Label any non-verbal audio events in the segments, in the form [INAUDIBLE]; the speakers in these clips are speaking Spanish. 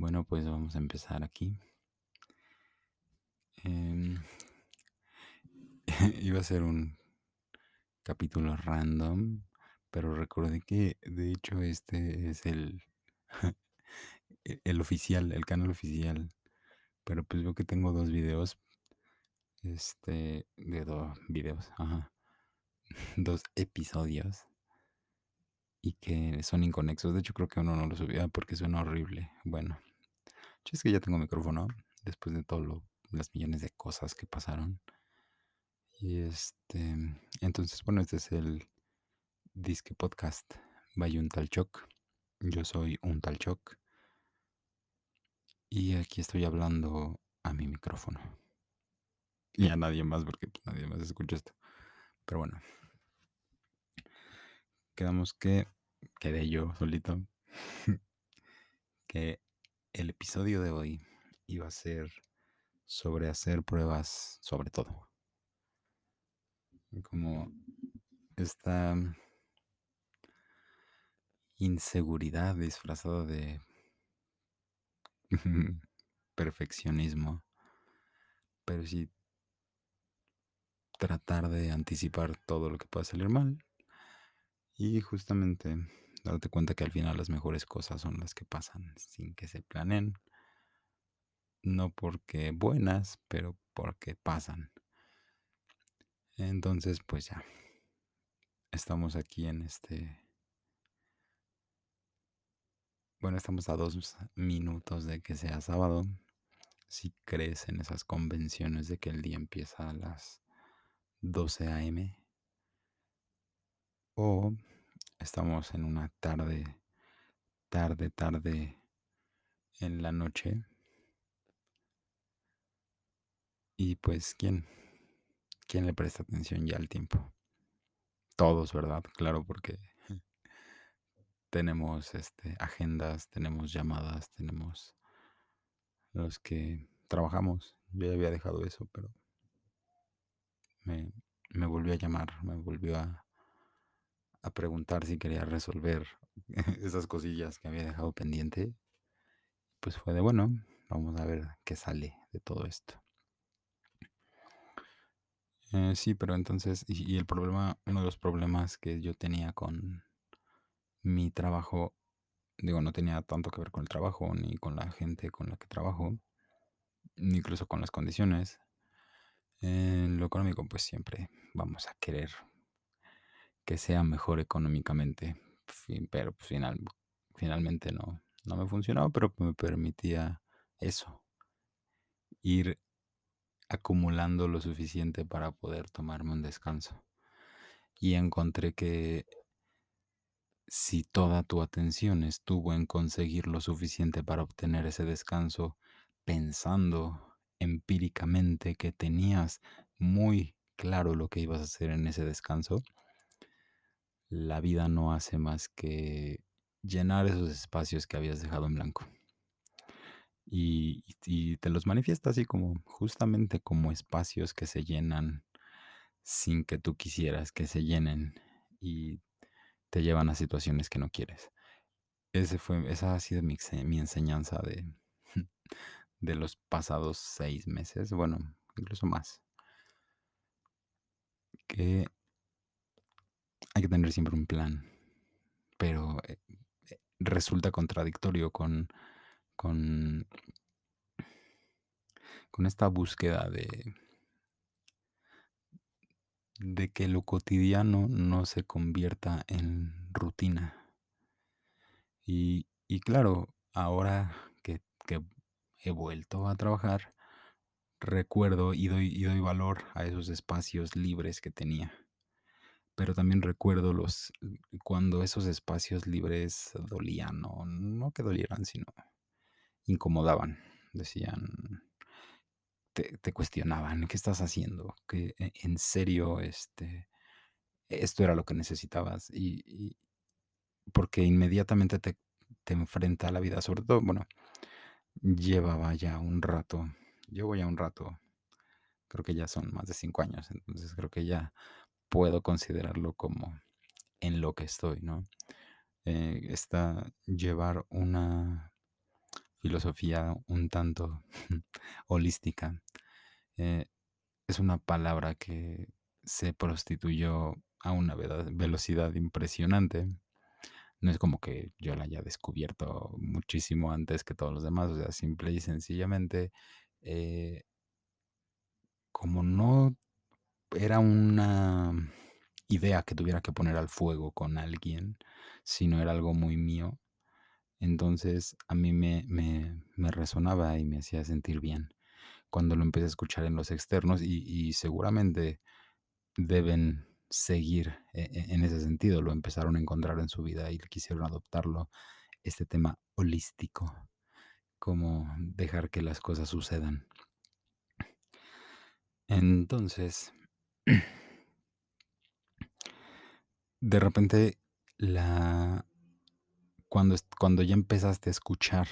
Bueno, pues vamos a empezar aquí. Em, [LAUGHS] iba a ser un capítulo random, pero recordé que de hecho este es el, [LAUGHS] e- el oficial, el canal oficial. Pero pues veo que tengo dos videos. Este, de dos videos, ajá. [LAUGHS] Dos episodios. Y que son inconexos. De hecho, creo que uno no lo subía porque suena horrible. Bueno, es que ya tengo micrófono. Después de todo las millones de cosas que pasaron. Y este, entonces, bueno, este es el Disque Podcast by un tal Choc. Yo soy un tal Choc. Y aquí estoy hablando a mi micrófono. Y a nadie más, porque pues, nadie más escucha esto. Pero bueno. Quedamos que quedé yo solito. [LAUGHS] que el episodio de hoy iba a ser sobre hacer pruebas sobre todo. Como esta inseguridad disfrazada de [LAUGHS] perfeccionismo, pero sí tratar de anticipar todo lo que pueda salir mal y justamente darte cuenta que al final las mejores cosas son las que pasan sin que se planeen, no porque buenas, pero porque pasan. Entonces, pues ya, estamos aquí en este... Bueno, estamos a dos minutos de que sea sábado. Si crees en esas convenciones de que el día empieza a las 12 a.m. O estamos en una tarde, tarde, tarde en la noche. Y pues, ¿quién? ¿Quién le presta atención ya al tiempo? Todos, ¿verdad? Claro, porque tenemos este, agendas, tenemos llamadas, tenemos los que trabajamos. Yo ya había dejado eso, pero me, me volvió a llamar, me volvió a, a preguntar si quería resolver [LAUGHS] esas cosillas que había dejado pendiente. Pues fue de bueno, vamos a ver qué sale de todo esto. Eh, sí, pero entonces, y, el problema, uno de los problemas que yo tenía con mi trabajo, digo, no tenía tanto que ver con el trabajo, ni con la gente con la que trabajo, ni incluso con las condiciones. En lo económico, pues siempre vamos a querer que sea mejor económicamente, pero pues, final, finalmente no, no me funcionaba, pero me permitía eso, ir acumulando lo suficiente para poder tomarme un descanso. Y encontré que si toda tu atención estuvo en conseguir lo suficiente para obtener ese descanso, pensando empíricamente que tenías muy claro lo que ibas a hacer en ese descanso, la vida no hace más que llenar esos espacios que habías dejado en blanco. Y, te los manifiesta así como justamente como espacios que se llenan sin que tú quisieras que se llenen y te llevan a situaciones que no quieres. Ese fue, esa ha sido mi, mi enseñanza de, [LAUGHS] de los pasados seis meses, bueno, incluso más. Que hay que tener siempre un plan, pero eh, eh, resulta contradictorio con, con, con esta búsqueda de, de que lo cotidiano no se convierta en rutina. Y, y claro, ahora que, que he vuelto a trabajar, recuerdo y doy, y doy valor a esos espacios libres que tenía. Pero también recuerdo los cuando esos espacios libres dolían, o no que dolieran, sino incomodaban. Decían, te, cuestionaban, ¿qué estás haciendo? ¿Que en serio este, esto era lo que necesitabas? Y, y porque inmediatamente te, te enfrenta a la vida, sobre todo, bueno, llevaba ya un rato, llevo ya un rato, creo que ya son más de cinco años, entonces creo que ya puedo considerarlo como en lo que estoy, ¿no? Eh, está llevar una filosofía un tanto [LAUGHS] holística. Eh, es una palabra que se prostituyó a una velocidad impresionante. No es como que yo la haya descubierto muchísimo antes que todos los demás, o sea, simple y sencillamente, eh, como no era una idea que tuviera que poner al fuego con alguien, sino era algo muy mío, entonces a mí me, me, resonaba y me hacía sentir bien cuando lo empecé a escuchar en los externos y, seguramente deben seguir e, e, en ese sentido, lo empezaron a encontrar en su vida y quisieron adoptarlo, este tema holístico, como dejar que las cosas sucedan. Entonces, de repente, la, cuando, cuando ya empezaste a escuchar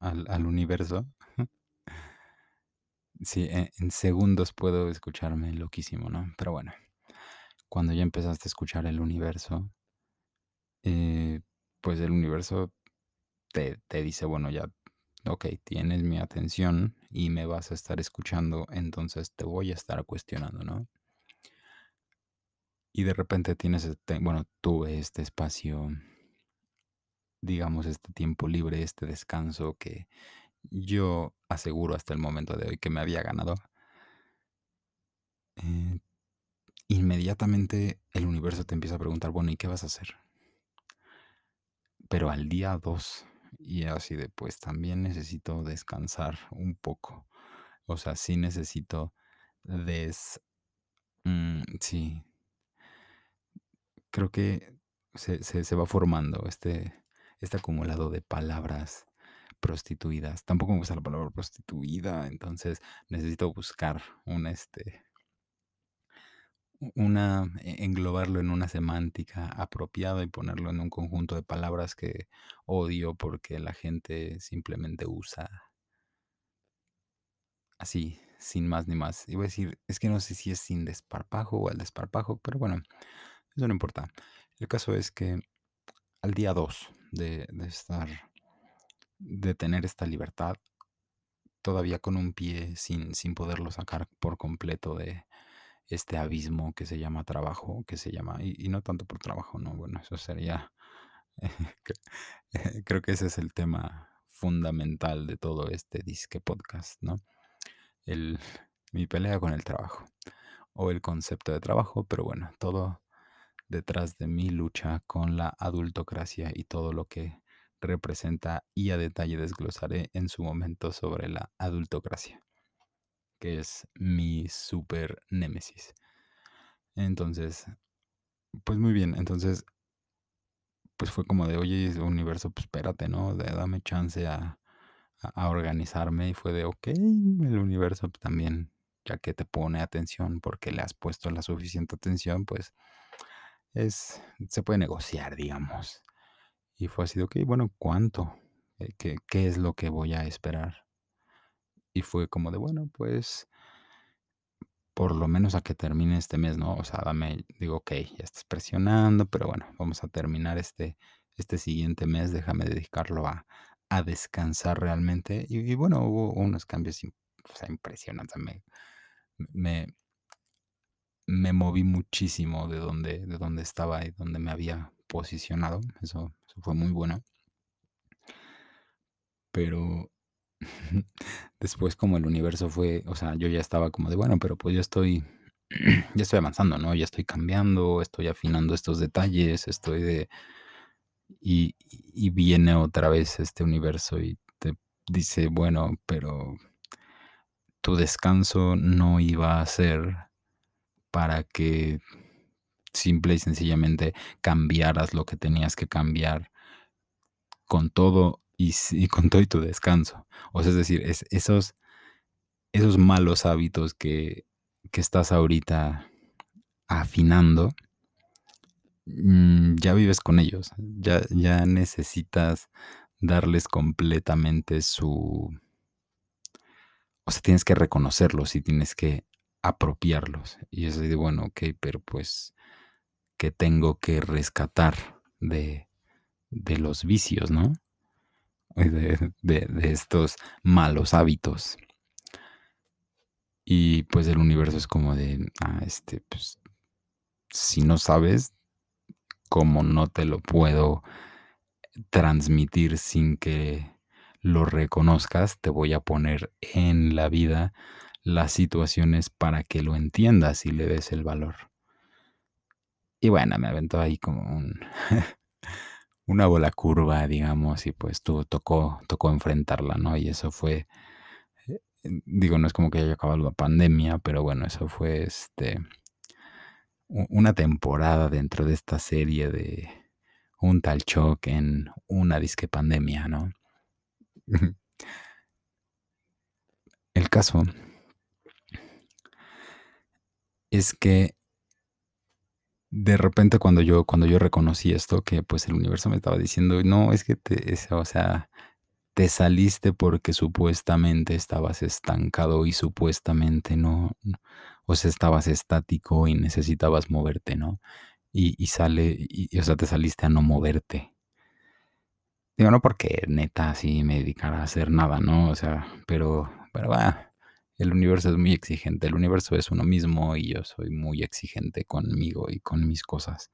al, universo, sí, en, en, segundos puedo escucharme loquísimo, ¿no? Pero bueno, cuando ya empezaste a escuchar el universo, eh, pues el universo te, te dice, bueno, ya, ok, tienes mi atención y me vas a estar escuchando, entonces te voy a estar cuestionando, ¿no? Y de repente tienes, este, bueno, tuve este espacio digamos, este tiempo libre, este descanso que yo aseguro hasta el momento de hoy que me había ganado, eh, inmediatamente el universo te empieza a preguntar, bueno, ¿y qué vas a hacer? Pero al día 2, y así de, pues también necesito descansar un poco. O sea, sí necesito des... Mm, sí. Creo que se, se va formando este, este acumulado de palabras prostituidas. Tampoco me gusta la palabra prostituida, entonces necesito buscar un este una e, englobarlo en una semántica apropiada y ponerlo en un conjunto de palabras que odio porque la gente simplemente usa así, sin más ni más. Iba a decir, es que no sé si es sin desparpajo o al desparpajo, pero bueno, eso no importa. El caso es que al día 2 de, estar, de tener esta libertad, todavía con un pie sin, sin poderlo sacar por completo de este abismo que se llama trabajo, que se llama, y, no tanto por trabajo, no, bueno, eso sería, [LAUGHS] [LAUGHS] creo que ese es el tema fundamental de todo este disque podcast, ¿no? El, mi pelea con el trabajo o el concepto de trabajo, pero bueno, todo detrás de mi lucha con la adultocracia y todo lo que representa y a detalle desglosaré en su momento sobre la adultocracia, que es mi super némesis. Entonces, pues muy bien, entonces, pues fue como de, oye, universo, pues espérate, ¿no? dame chance a, a, organizarme y fue de, ok, el universo también, ya que te pone atención porque le has puesto la suficiente atención, pues es, se puede negociar, digamos. Y fue así de, ok, bueno, ¿cuánto? Eh, ¿Qué, ¿Qué es lo que voy a esperar? Y fue como de, bueno, pues por lo menos a que termine este mes, ¿no? O sea, dame, digo, ok, ya estás presionando, pero bueno, vamos a terminar este, este siguiente mes, déjame dedicarlo a, a descansar realmente. Y, bueno, hubo unos cambios impresionantes. Me, me moví muchísimo de donde, de donde estaba y donde me había posicionado. Eso, fue muy bueno. Pero [LAUGHS] después como el universo fue, o sea, yo ya estaba como de, bueno, pero pues ya estoy, [CLEARS THROAT] ya estoy avanzando, ¿no? Ya estoy cambiando, estoy afinando estos detalles, estoy de... Y, y viene otra vez este universo y te dice, bueno, pero tu descanso no iba a ser para que simple y sencillamente cambiaras lo que tenías que cambiar con todo y, con todo y tu descanso. O sea, es decir, es, esos, esos malos hábitos que, que estás ahorita afinando, mm, ya vives con ellos, ya, ya necesitas darles completamente su... O sea, tienes que reconocerlos y tienes que apropiarlos. Y es de, bueno, ok, pero pues, ¿qué tengo que rescatar de, de los vicios, no? de, de estos malos hábitos. Y pues el universo es como de, ah, este, pues, si no sabes, como no te lo puedo transmitir sin que lo reconozcas, te voy a poner en la vida las situaciones para que lo entiendas y le des el valor. Y bueno, me aventó ahí como un, [LAUGHS] una bola curva, digamos, y pues tú tocó, tocó enfrentarla, ¿no? Y eso fue, eh, digo, no es como que haya acabado la pandemia, pero bueno, eso fue este una temporada dentro de esta serie de un tal shock en una disque pandemia, ¿no? [LAUGHS] El caso es que de repente cuando yo, cuando yo reconocí esto, que pues el universo me estaba diciendo, no, es que te, o sea, te saliste porque supuestamente estabas estancado y supuestamente no, o sea, estabas estático y necesitabas moverte, ¿no? Y, y sale, y, o sea, te saliste a no moverte. Digo, no porque neta así me dedicara a hacer nada, ¿no? O sea, pero, pero va, el universo es muy exigente. El universo es uno mismo y yo soy muy exigente conmigo y con mis cosas.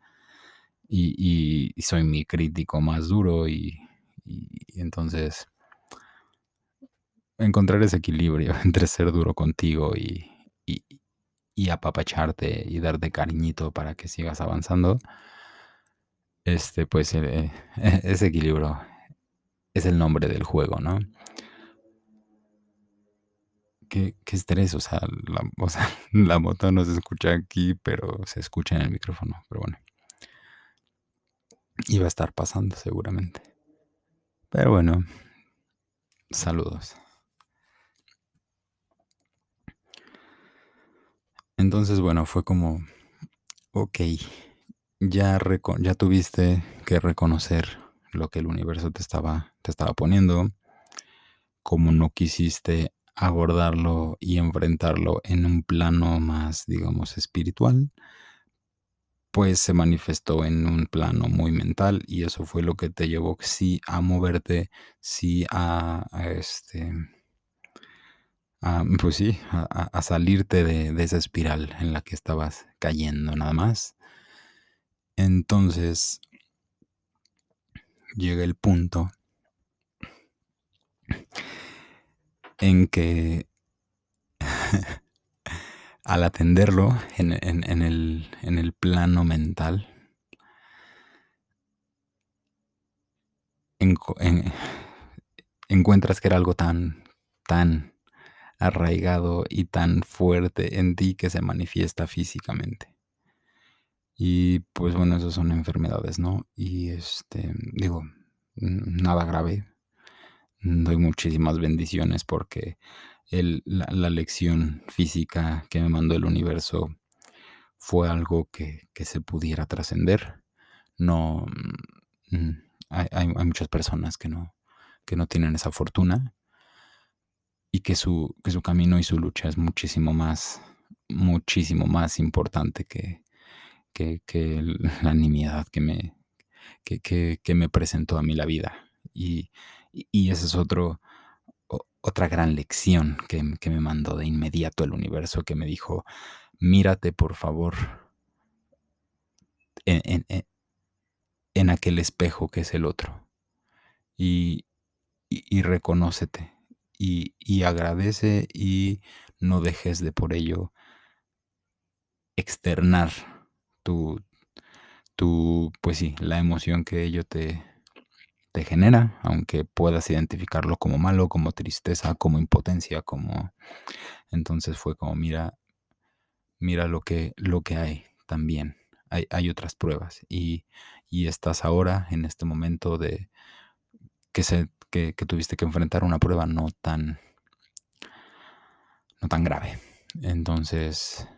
Y, y, soy mi crítico más duro y, y, entonces encontrar ese equilibrio [LAUGHS] entre ser duro contigo y, y, apapacharte y darte cariñito para que sigas avanzando, este, pues eh, [LAUGHS] ese equilibrio es el nombre del juego, ¿no? Qué, estrés, o sea, la, [LAUGHS] o sea, la moto no se escucha aquí, pero se escucha en el micrófono, pero bueno. Iba a estar pasando seguramente. Pero bueno, saludos. Entonces, bueno, fue como, ok, ya, ya tuviste que reconocer lo que el universo te estaba, te estaba poniendo, como no quisiste abordarlo y enfrentarlo en un plano más, digamos, espiritual, pues se manifestó en un plano muy mental y eso fue lo que te llevó sí a moverte, sí a, este, pues sí, a, salirte de, esa espiral en la que estabas cayendo nada más. Entonces, llega el punto en que [LAUGHS] al atenderlo en, el, plano mental, encuentras que era algo tan, tan arraigado y tan fuerte en ti que se manifiesta físicamente. Y pues bueno, esas son enfermedades, ¿no? Y este, digo, nada grave. Doy muchísimas bendiciones porque la, lección física que me mandó el universo fue algo que, se pudiera trascender. No, mm, hay, hay, muchas personas que no, que no tienen esa fortuna y que su, que su camino y su lucha es muchísimo más, muchísimo más importante que, que, [LAUGHS] la nimiedad que me, que, me presentó a mí la vida. Y, esa es otra gran lección que, me mandó de inmediato el universo, que me dijo, mírate por favor en, en, aquel espejo que es el otro. Y, y, reconócete y, y, agradece y no dejes de por ello externar tu, tu, pues sí, la emoción que ello te, te genera, aunque puedas identificarlo como malo, como tristeza, como impotencia, como... Entonces fue como, mira, mira lo que, lo que hay también. Hay, hay otras pruebas y, y, estás ahora en este momento de que, se, que, tuviste que enfrentar una prueba no tan, no tan grave. Entonces,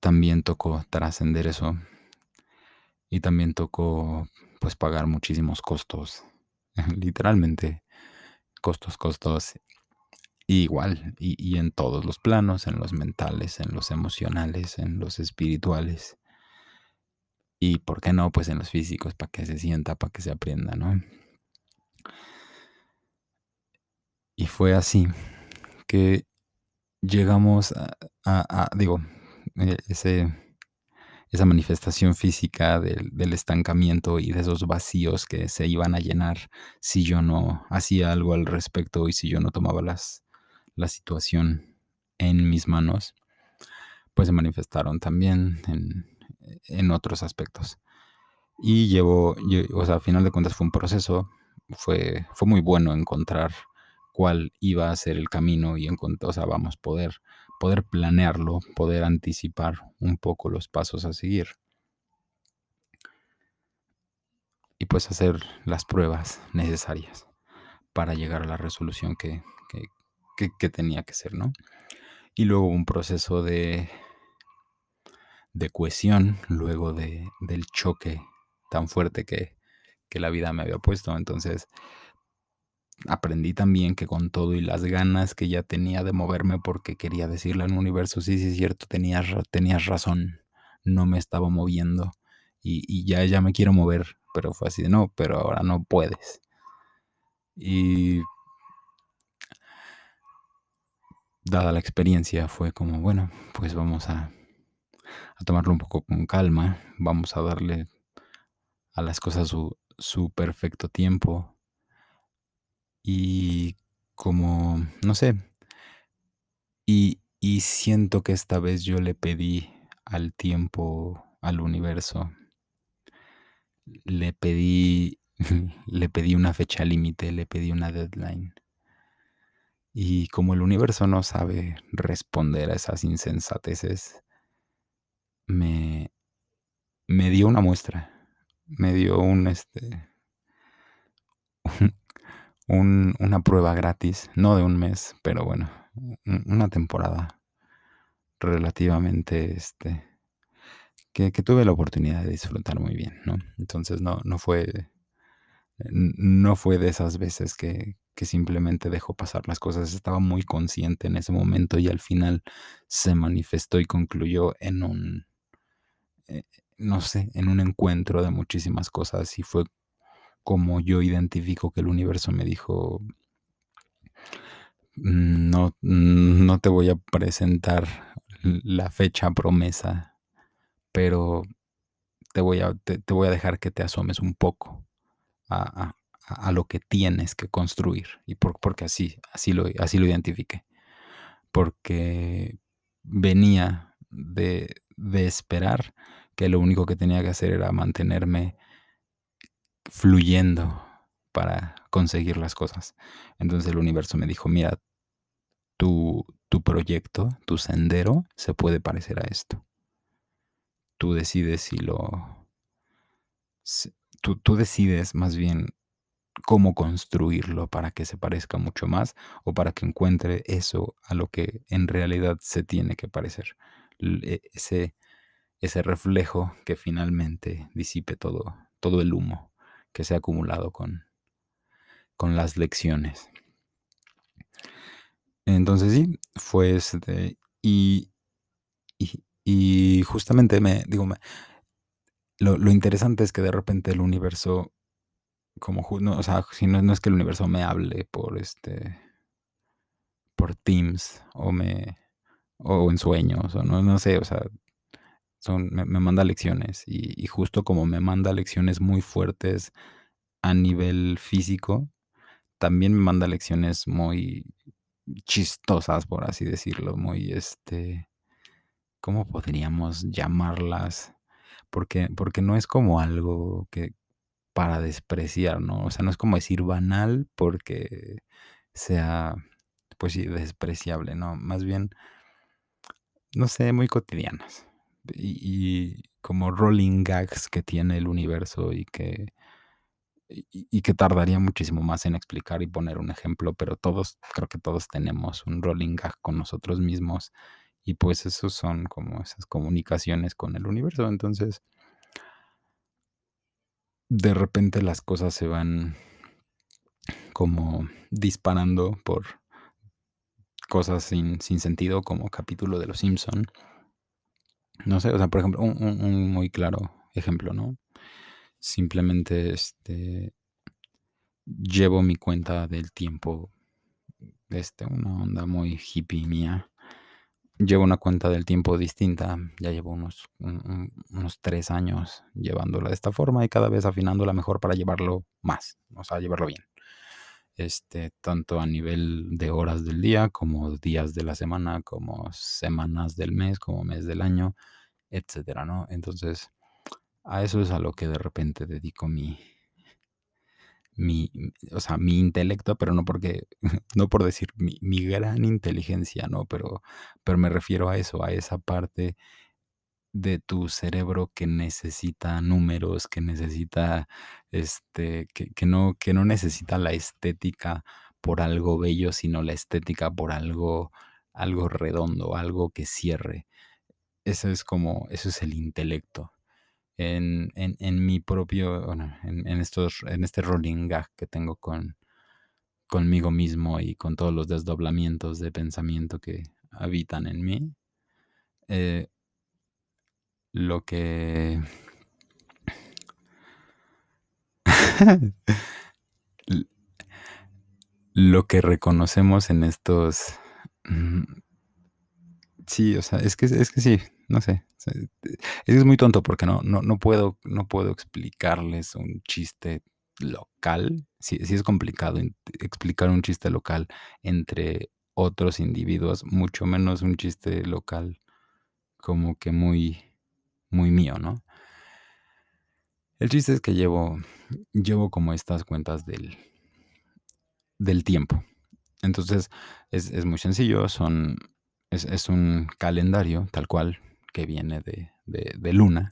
también tocó trascender eso y también tocó pues pagar muchísimos costos, [LAUGHS] literalmente costos, costos igual y, en todos los planos, en los mentales, en los emocionales, en los espirituales y por qué no pues en los físicos para que se sienta, para que se aprenda, ¿no? Y fue así que llegamos a, a- digo, eh, ese, esa manifestación física del, estancamiento y de esos vacíos que se iban a llenar si yo no hacía algo al respecto y si yo no tomaba las, la situación en mis manos, pues se manifestaron también en, en otros aspectos. Y llevo, lle- o sea, a final de cuentas fue un proceso, fue, fue muy bueno encontrar cuál iba a ser el camino y encontrar, o sea, vamos, poder, poder planearlo, poder anticipar un poco los pasos a seguir y pues hacer las pruebas necesarias para llegar a la resolución que, que, tenía que ser, ¿no? Y luego un proceso de, de cohesión, luego de, del choque tan fuerte que, que la vida me había puesto. Entonces aprendí también que con todo y las ganas que ya tenía de moverme porque quería decirle al universo, sí, sí, es cierto, tenías, tenías razón, no me estaba moviendo y, ya, ya me quiero mover, pero fue así no, pero ahora no puedes. Y dada la experiencia fue como, bueno, pues vamos a, a tomarlo un poco con calma, vamos a darle a las cosas su, su perfecto tiempo y como, no sé, y, y siento que esta vez yo le pedí al tiempo, al universo, le pedí, [LAUGHS] le pedí una fecha límite, le pedí una deadline. Y como el universo no sabe responder a esas insensateces, me, me dio una muestra, me dio un, este, un- una prueba gratis, no de un mes, pero bueno, un- una temporada relativamente, este, que, que tuve la oportunidad de disfrutar muy bien, ¿no? Entonces no, no fue, no fue de esas veces que, que simplemente dejó pasar las cosas, estaba muy consciente en ese momento y al final se manifestó y concluyó en un, eh, no sé, en un encuentro de muchísimas cosas y fue como yo identifico que el universo me dijo, "Mm, no, mm, no te voy a presentar la fecha promesa, pero te voy a, te, te voy a dejar que te asomes un poco a, a- a lo que tienes que construir. Y por- porque así, así lo, así lo identifiqué. Porque venía de, de esperar que lo único que tenía que hacer era mantenerme fluyendo para conseguir las cosas. Entonces el universo me dijo, mira, tu, tu proyecto, tu sendero, se puede parecer a esto. Tú decides si lo... tú, tú decides más bien cómo construirlo para que se parezca mucho más o para que encuentre eso a lo que en realidad se tiene que parecer. E- Ese, ese reflejo que finalmente disipe todo, todo el humo que se ha acumulado con, con las lecciones. Entonces sí, fue este, y, y, justamente me, digo, me- lo, lo interesante es que de repente el universo, como, no, o sea, si no, no es que el universo me hable por este, por Teams o me, o en sueños, o no, no sé, o sea, me manda lecciones y, y justo como me manda lecciones muy fuertes a nivel físico, también me manda lecciones muy chistosas, por así decirlo, muy, este, ¿cómo podríamos llamarlas? Porque, porque no es como algo que para despreciar, ¿no? O sea, no es como decir banal porque sea, pues sí, despreciable, ¿no? Más bien, no sé, muy cotidianas. Y, como rolling gags que tiene el universo y que, y que tardaría muchísimo más en explicar y poner un ejemplo, pero todos, creo que todos tenemos un rolling gag con nosotros mismos y pues esos son como esas comunicaciones con el universo. Entonces, de repente las cosas se van como disparando por cosas sin, sin sentido, como capítulo de Los Simpson. No sé, o sea, por ejemplo, un, muy claro ejemplo, ¿no? Simplemente este, llevo mi cuenta del tiempo este, una onda muy hippie mía. Llevo una cuenta del tiempo distinta, ya llevo unos, unos tres años llevándola de esta forma y cada vez afinándola mejor para llevarlo más, o sea, llevarlo bien. Este, tanto a nivel de horas del día, como días de la semana, como semanas del mes, como mes del año, etcétera, ¿no? Entonces, a eso es a lo que de repente dedico mi, mi, o sea, mi intelecto, pero no porque, [LAUGHS] no por decir mi, mi, gran inteligencia, ¿no? Pero, pero me refiero a eso, a esa parte de tu cerebro que necesita números, que necesita, este, que, que no, que no necesita la estética por algo bello, sino la estética por algo, algo redondo, algo que cierre. Eso es como, eso es el intelecto en, en, en mi propio, en, en, estos, en este rolling gag que tengo con, conmigo mismo y con todos los desdoblamientos de pensamiento que habitan en mí. Eh, lo que... lo que reconocemos en estos... Mm, sí, o sea, es que, es que sí, no sé. Es muy tonto porque no, no, no, puedo, no puedo explicarles un chiste local. Sí, sí es complicado explicar un chiste local entre otros individuos, mucho menos un chiste local como que muy, muy mío, ¿no? El chiste es que llevo, llevo como estas cuentas del, del tiempo. Entonces es, es muy sencillo, son, es, es, un calendario tal cual que viene de, de, luna.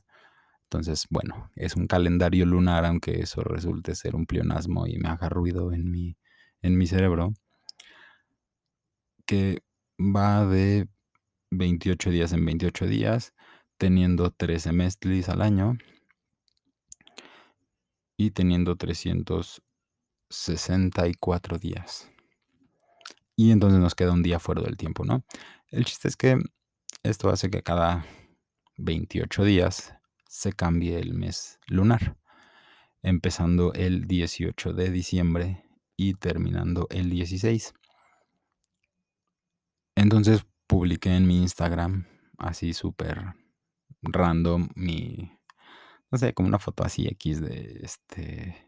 Entonces, bueno, es un calendario lunar, aunque eso resulte ser un pleonasmo y me haga ruido en mi, en mi cerebro, que va de 28 días en 28 días, teniendo 13 semestres al año y teniendo 364 días. Y entonces nos queda un día fuera del tiempo, ¿no? El chiste es que esto hace que cada 28 días se cambie el mes lunar, empezando el 18 de diciembre y terminando el 16. Entonces publiqué en mi Instagram, así súper random, mi, no sé, como una foto así X de este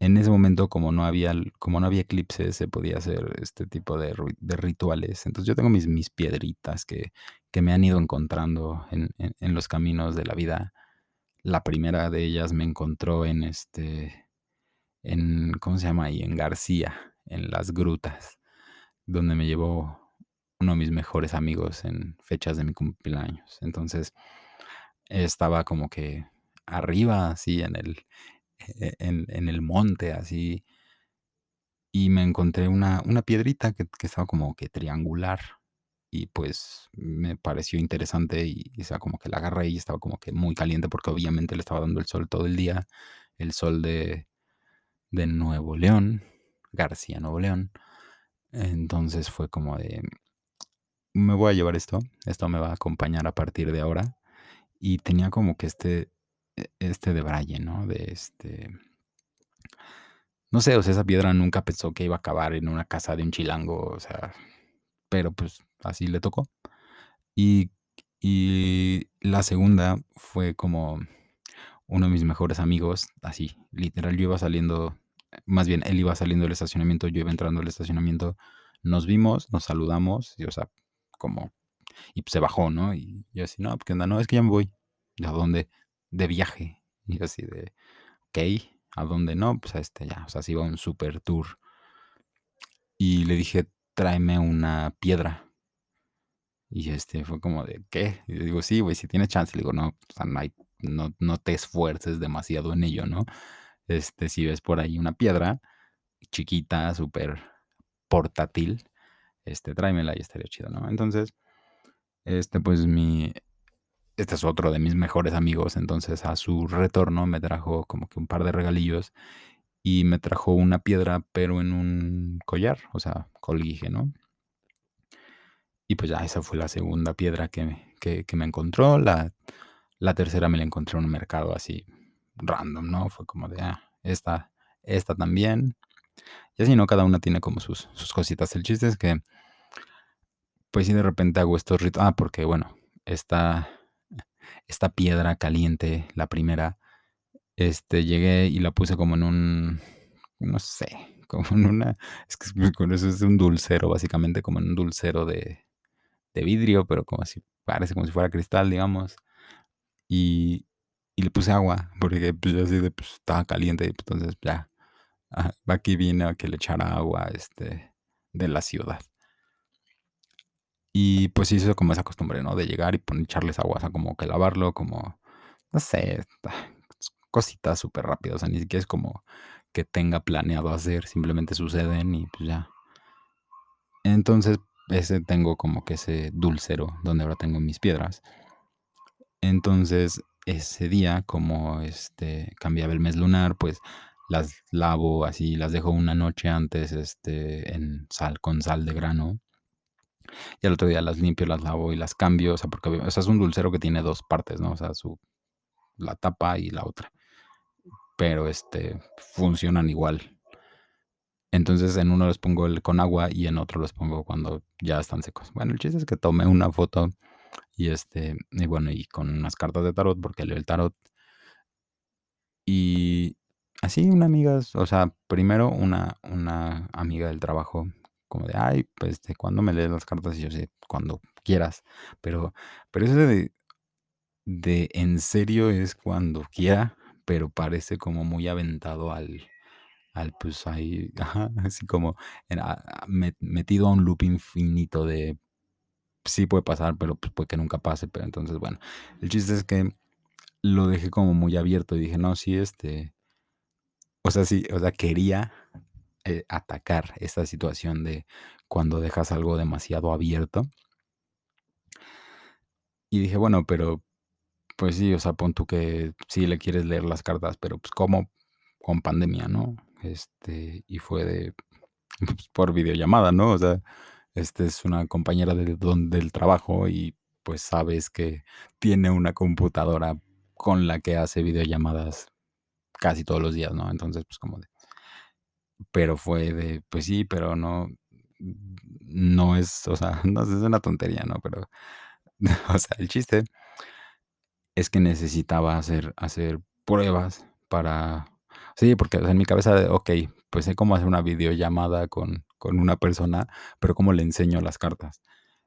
en ese momento, como no había, como no había eclipses, se podía hacer este tipo de, rituales. Entonces yo tengo mis, mis piedritas que, que me han ido encontrando en, en, los caminos de la vida. La primera de ellas me encontró en este, en, ¿cómo se llama ahí? En García, en las grutas, donde me llevó uno de mis mejores amigos en fechas de mi cumpleaños. Entonces estaba como que arriba, así en el, e-, en, el monte, así. Y me encontré una, una piedrita que, estaba como que triangular. Y pues me pareció interesante y, y sea, como que la agarré y estaba como que muy caliente porque obviamente le estaba dando el sol todo el día. El sol de, de Nuevo León, García Nuevo León. Entonces fue como de, me voy a llevar esto, esto me va a acompañar a partir de ahora. Y tenía como que este, e, este de Braille, ¿no? De este... No sé, o sea, esa piedra nunca pensó que iba a acabar en una casa de un chilango, o sea, pero pues así le tocó. Y, y la segunda fue como uno de mis mejores amigos, así, literal, yo iba saliendo, más bien, él iba saliendo del estacionamiento, yo iba entrando al estacionamiento, nos vimos, nos saludamos, y o sea, como, y se bajó, ¿no? Y yo así, no, porque anda, no, es que ya me voy. ¿A dónde? de viaje. Y así de, ok, ¿a dónde no? Pues a este ya, o sea, se iba un super tour. Y le dije, tráeme una piedra. Y este fue como de, ¿qué? Y le digo, sí, güey, si tienes chance. Le digo, no, o sea, no, no, te esfuerces demasiado en ello, ¿no? Este, si ves por ahí una piedra chiquita, súper portátil, este, tráemela y estaría chido, ¿no? Entonces, este, pues mi, este es otro de mis mejores amigos, entonces a su retorno me trajo como que un par de regalillos y me trajo una piedra, pero en un collar, o sea, colguije, ¿no? Y pues ya esa fue la segunda piedra que, me encontró. La, la, tercera me la encontré en un mercado así random, ¿no? Fue como de, ah, esta, esta también. Y así, ¿no? Cada una tiene como sus, sus cositas. El chiste es que, pues sí, de repente hago estos ritos. Ah, porque bueno, esta, esta piedra caliente, la primera, este, llegué y la puse como en un, no sé, [LAUGHS] como en una, es que con eso es un dulcero, básicamente como en un dulcero de, de vidrio, pero como si, parece como si fuera cristal, digamos. Y, y le puse agua, porque pues así de, pues estaba caliente, pues, entonces ya, ah, aquí vine a que le echara agua, este, de la ciudad. Y pues eso como esa costumbre, ¿no? De llegar y poner, echarles agua, o sea, como que lavarlo, como, no sé, cositas súper rápidas, o sea, ni siquiera es como que tenga planeado hacer, simplemente suceden y pues ya. Entonces, ese tengo como que ese dulcero donde ahora tengo mis piedras. Entonces, ese día, como este cambiaba el mes lunar, pues las lavo así, las dejo una noche antes este, en sal, con sal de grano. Y al otro día las limpio, las lavo y las cambio, o sea, porque o es un dulcero que tiene dos partes, ¿no? O sea, su, la tapa y la otra. Pero este, funcionan igual. Entonces en uno los pongo el, con agua y en otro los pongo cuando ya están secos. Bueno, el chiste es que tomé una foto y este, y bueno, y con unas cartas de tarot, porque leo el tarot. Y así una amiga, o sea, primero una, una amiga del trabajo, como de, ay, pues, ¿de cuándo me lees las cartas? Y yo sé, cuando quieras. Pero, pero eso de, de en serio es cuando quiera, pero parece como muy aventado al, al pues ahí, [LAUGHS] así como metido a un loop infinito de sí puede pasar, pero pues puede que nunca pase. Pero entonces, bueno, el chiste es que lo dejé como muy abierto y dije, no, sí, este, o sea, sí, o sea, quería eh, atacar esta situación de cuando dejas algo demasiado abierto. Y dije, bueno, pero pues sí, o sea, pon tú que sí le quieres leer las cartas, pero pues como con pandemia, ¿no? Este, y fue de pues, por videollamada, ¿no? O sea, este es una compañera de don- del trabajo y pues sabes que tiene una computadora con la que hace videollamadas casi todos los días, ¿no? Entonces, pues como de, pero fue de, pues sí, pero no, no es, o sea, [LAUGHS] no es una tontería, ¿no? Pero, [LAUGHS] o sea, el chiste es que necesitaba hacer, hacer pruebas para... Sí, porque en mi cabeza, de, ok, pues sé cómo hacer una videollamada con, con una persona, pero cómo le enseño las cartas.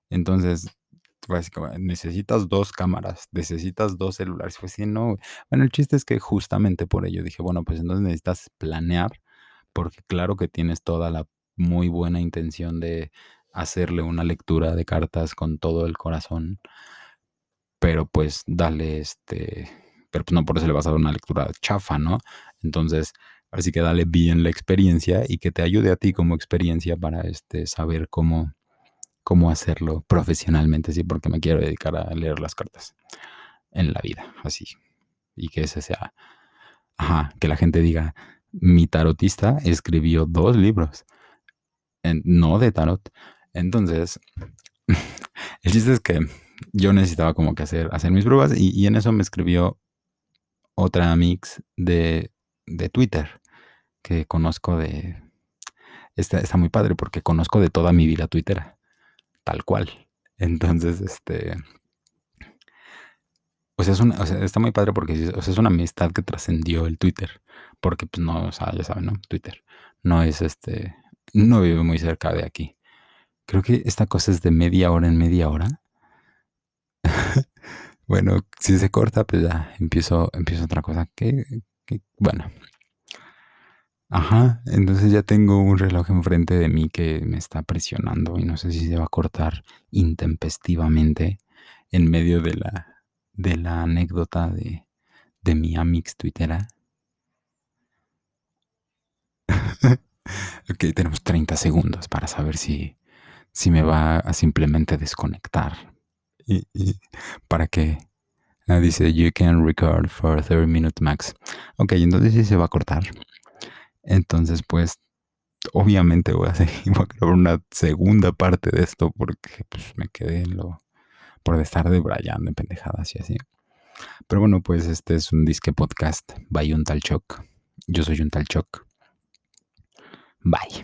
Entonces, como, necesitas dos cámaras, necesitas dos celulares. Fue así, no. Bueno, el chiste es que justamente por ello dije, bueno, pues entonces necesitas planear, porque claro que tienes toda la muy buena intención de hacerle una lectura de cartas con todo el corazón, pero pues dale este, pero pues no por eso le vas a dar una lectura chafa, ¿no? Entonces, así que dale bien la experiencia y que te ayude a ti como experiencia para este, saber cómo, cómo hacerlo profesionalmente, sí, porque me quiero dedicar a leer las cartas en la vida, así. Y que ese sea, ajá, que la gente diga, mi tarotista escribió dos libros, no de tarot. Entonces, [LAUGHS] el chiste es que yo necesitaba como que hacer, hacer mis pruebas y, en eso me escribió otra mix de, de Twitter que conozco de... Está, está muy padre porque conozco de toda mi vida Twitter, tal cual. Entonces, este... O sea, es una, o sea, está muy padre porque o sea, es una amistad que trascendió el Twitter. Porque, pues, no, o sea, ya saben, ¿no? Twitter. No es este... No vive muy cerca de aquí. Creo que esta cosa es de media hora en media hora. [LAUGHS] Bueno, si se corta, pues ya empiezo, empiezo otra cosa. Que, bueno. Ajá, entonces ya tengo un reloj enfrente de mí que me está presionando y no sé si se va a cortar intempestivamente en medio de la, de la anécdota de, de mi amix tuitera. [LAUGHS] ok, tenemos 30 segundos para saber si, si me va a simplemente desconectar. Y, para que Ah, dice, you can record for 30 minutes max. Ok, entonces sí se va a cortar. Entonces, pues, obviamente voy a, [LAUGHS] seguir, grabar una segunda parte de esto porque pues, me quedé en lo... por estar debrayando en pendejadas y así. Pero bueno, pues este es un disque podcast by un tal Choc. Yo soy un tal Choc. Bye.